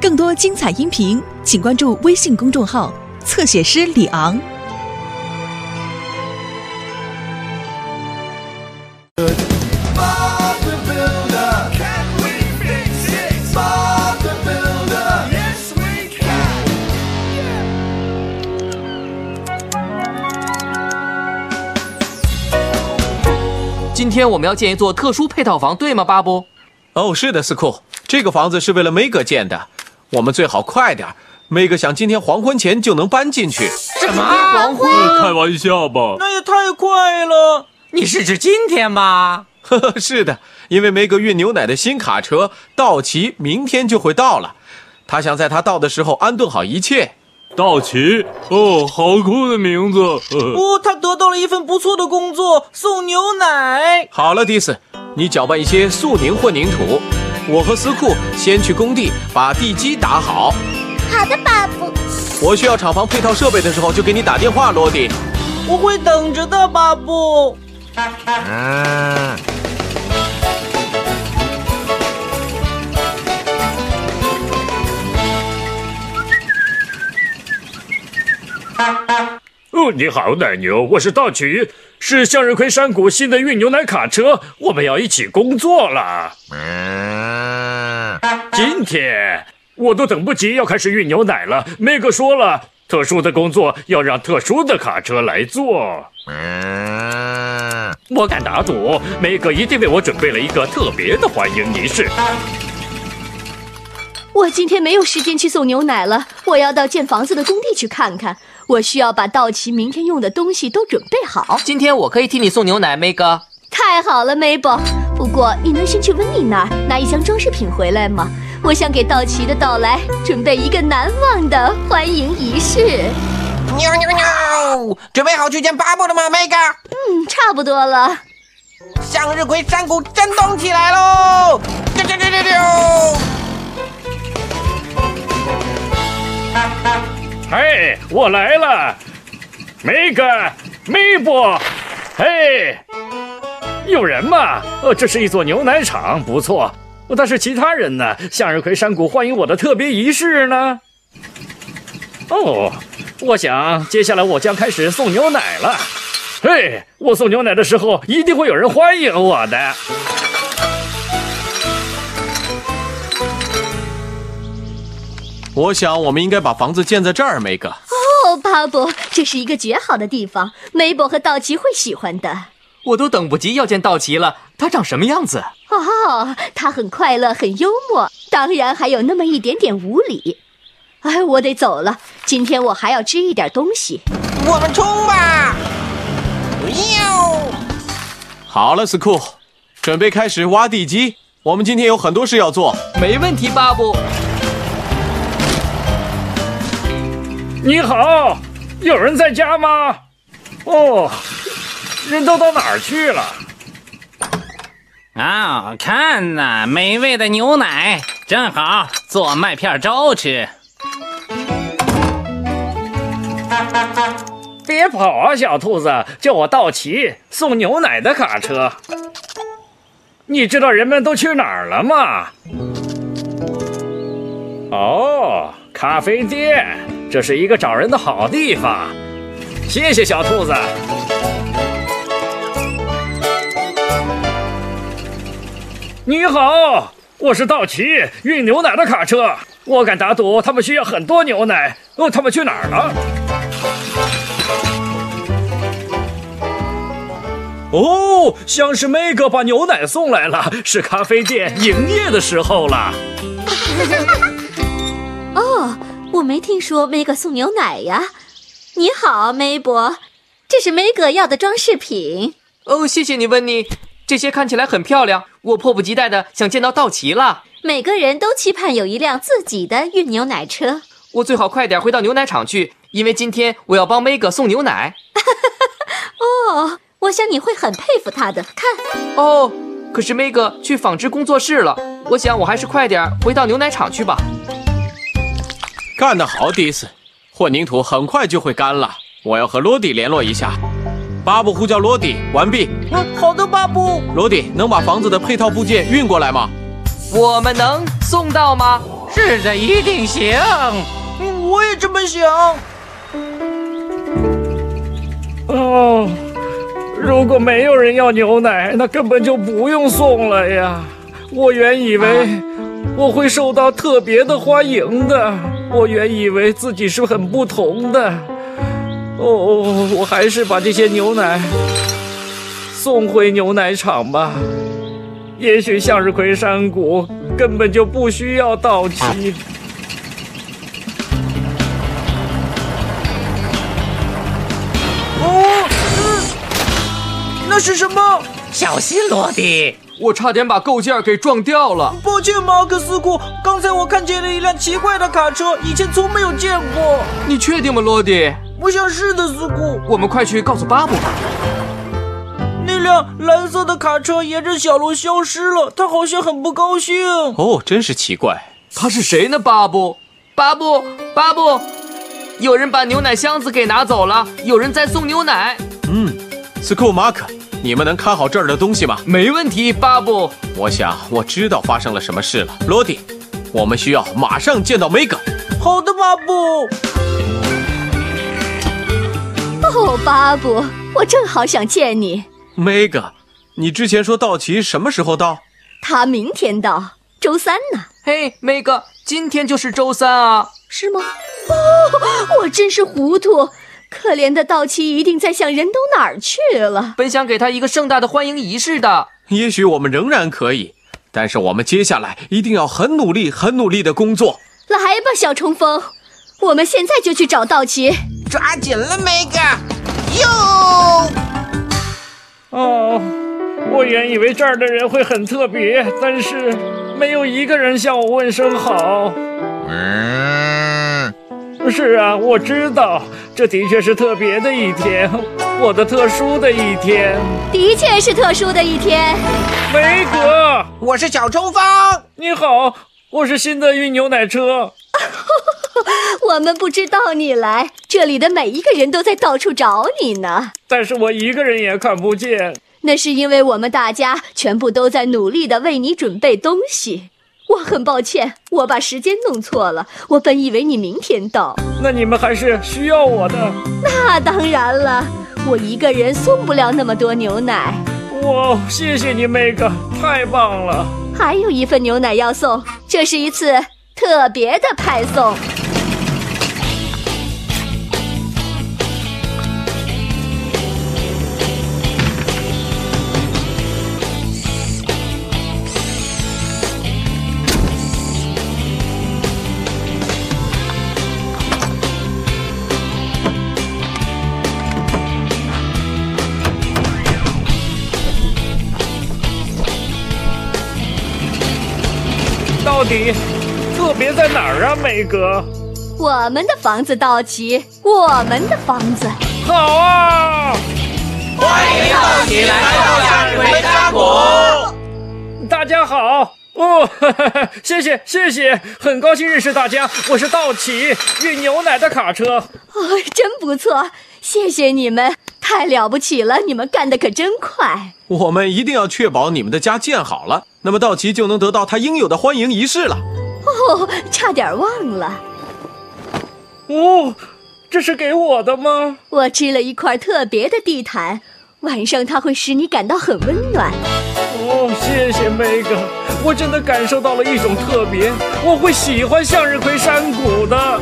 更多精彩音频，请关注微信公众号“侧写师李昂”。今天我们要建一座特殊配套房，对吗，巴布？哦，是的，斯库，这个房子是为了梅格建的，我们最好快点。梅格想今天黄昏前就能搬进去。什么黄昏？开玩笑吧？那也太快了！你是指今天吗？呵呵，是的，因为梅格运牛奶的新卡车道奇明天就会到了，他想在他到的时候安顿好一切。道奇，哦，好酷的名字！哦，他得到了一份不错的工作，送牛奶。好了，迪斯，你搅拌一些速凝混凝土，我和司库先去工地把地基打好。好的，巴布。我需要厂房配套设备的时候就给你打电话，罗迪。我会等着的，巴布。嗯。哦，你好，奶牛，我是道奇，是向日葵山谷新的运牛奶卡车，我们要一起工作了。嗯，今天我都等不及要开始运牛奶了。梅格说了，特殊的工作要让特殊的卡车来做。嗯，我敢打赌，梅格一定为我准备了一个特别的欢迎仪式。我今天没有时间去送牛奶了，我要到建房子的工地去看看。我需要把道奇明天用的东西都准备好。今天我可以替你送牛奶，梅哥。太好了，Mabel。不过你能先去温妮那儿拿一箱装饰品回来吗？我想给道奇的到来准备一个难忘的欢迎仪式。喵喵喵！准备好去见巴布了吗，梅哥？嗯，差不多了。向日葵山谷震动起来喽！啾啾啾啾啾！嘿，我来了，梅格，梅布，嘿，有人吗？呃，这是一座牛奶厂，不错。但是其他人呢？向日葵山谷欢迎我的特别仪式呢？哦，我想接下来我将开始送牛奶了。嘿，我送牛奶的时候一定会有人欢迎我的。我想，我们应该把房子建在这儿，梅格。哦，巴布，这是一个绝好的地方，梅伯和道奇会喜欢的。我都等不及要见道奇了，他长什么样子？哦，他很快乐，很幽默，当然还有那么一点点无理。哎，我得走了，今天我还要吃一点东西。我们冲吧！哟，好了，斯库，准备开始挖地基。我们今天有很多事要做。没问题，巴布。你好，有人在家吗？哦，人都到哪儿去了？啊，看呐，美味的牛奶，正好做麦片粥吃。别跑啊，小兔子，叫我道奇，送牛奶的卡车。你知道人们都去哪儿了吗？哦，咖啡店。这是一个找人的好地方，谢谢小兔子。你好，我是道奇，运牛奶的卡车。我敢打赌，他们需要很多牛奶。哦，他们去哪儿了？哦，像是梅格把牛奶送来了，是咖啡店营业的时候了。哦。我没听说梅格送牛奶呀。你好，梅伯，这是梅格要的装饰品。哦，谢谢你，温妮。这些看起来很漂亮，我迫不及待的想见到道奇了。每个人都期盼有一辆自己的运牛奶车。我最好快点回到牛奶厂去，因为今天我要帮梅格送牛奶。哦，我想你会很佩服他的。看，哦，可是梅格去纺织工作室了。我想我还是快点回到牛奶厂去吧。干得好，迪斯！混凝土很快就会干了，我要和罗迪联络一下。巴布呼叫罗迪，完毕。嗯好的，巴布。罗迪，能把房子的配套部件运过来吗？我们能送到吗？是的，一定行。嗯我也这么想。哦，如果没有人要牛奶，那根本就不用送了呀。我原以为我会受到特别的欢迎的，我原以为自己是很不同的。哦，我还是把这些牛奶送回牛奶厂吧。也许向日葵山谷根本就不需要到期。哦，嗯，那是什么？小心，罗迪！我差点把构件给撞掉了。抱歉，马克思库，刚才我看见了一辆奇怪的卡车，以前从没有见过。你确定吗，罗迪？我想是的，斯库。我们快去告诉巴布吧。那辆蓝色的卡车沿着小路消失了，他好像很不高兴。哦，真是奇怪。他是谁呢？巴布，巴布，巴布！有人把牛奶箱子给拿走了，有人在送牛奶。嗯，斯库马克，你们能看好这儿的东西吗？没问题，巴布。我想我知道发生了什么事了。罗迪，我们需要马上见到梅格。好的，巴布。哦，巴布，我正好想见你。梅格，你之前说道奇什么时候到？他明天到，周三呢？嘿，梅格，今天就是周三啊。是吗？哦，我真是糊涂。可怜的道奇一定在想人都哪儿去了。本想给他一个盛大的欢迎仪式的。也许我们仍然可以，但是我们接下来一定要很努力、很努力的工作。来吧，小冲锋，我们现在就去找道奇。抓紧了，梅格。哟。哦，我原以为这儿的人会很特别，但是没有一个人向我问声好。嗯，是啊，我知道，这的确是特别的一天，我的特殊的一天。的确是特殊的一天。梅格，我是小冲锋。你好，我是新的运牛奶车。我们不知道你来，这里的每一个人都在到处找你呢。但是我一个人也看不见。那是因为我们大家全部都在努力的为你准备东西。我很抱歉，我把时间弄错了。我本以为你明天到。那你们还是需要我的。那当然了，我一个人送不了那么多牛奶。哇，谢谢你，梅格，太棒了。还有一份牛奶要送，这是一次特别的派送。到底特别在哪儿啊，梅格？我们的房子到齐，我们的房子。好啊！欢迎道奇来到向日葵山谷。大家好哦，哈 哈谢谢谢谢，很高兴认识大家。我是道奇，运牛奶的卡车。哦，真不错，谢谢你们，太了不起了，你们干的可真快。我们一定要确保你们的家建好了，那么道奇就能得到他应有的欢迎仪式了。哦，差点忘了，哦，这是给我的吗？我织了一块特别的地毯，晚上它会使你感到很温暖。哦，谢谢梅格，我真的感受到了一种特别，我会喜欢向日葵山谷的。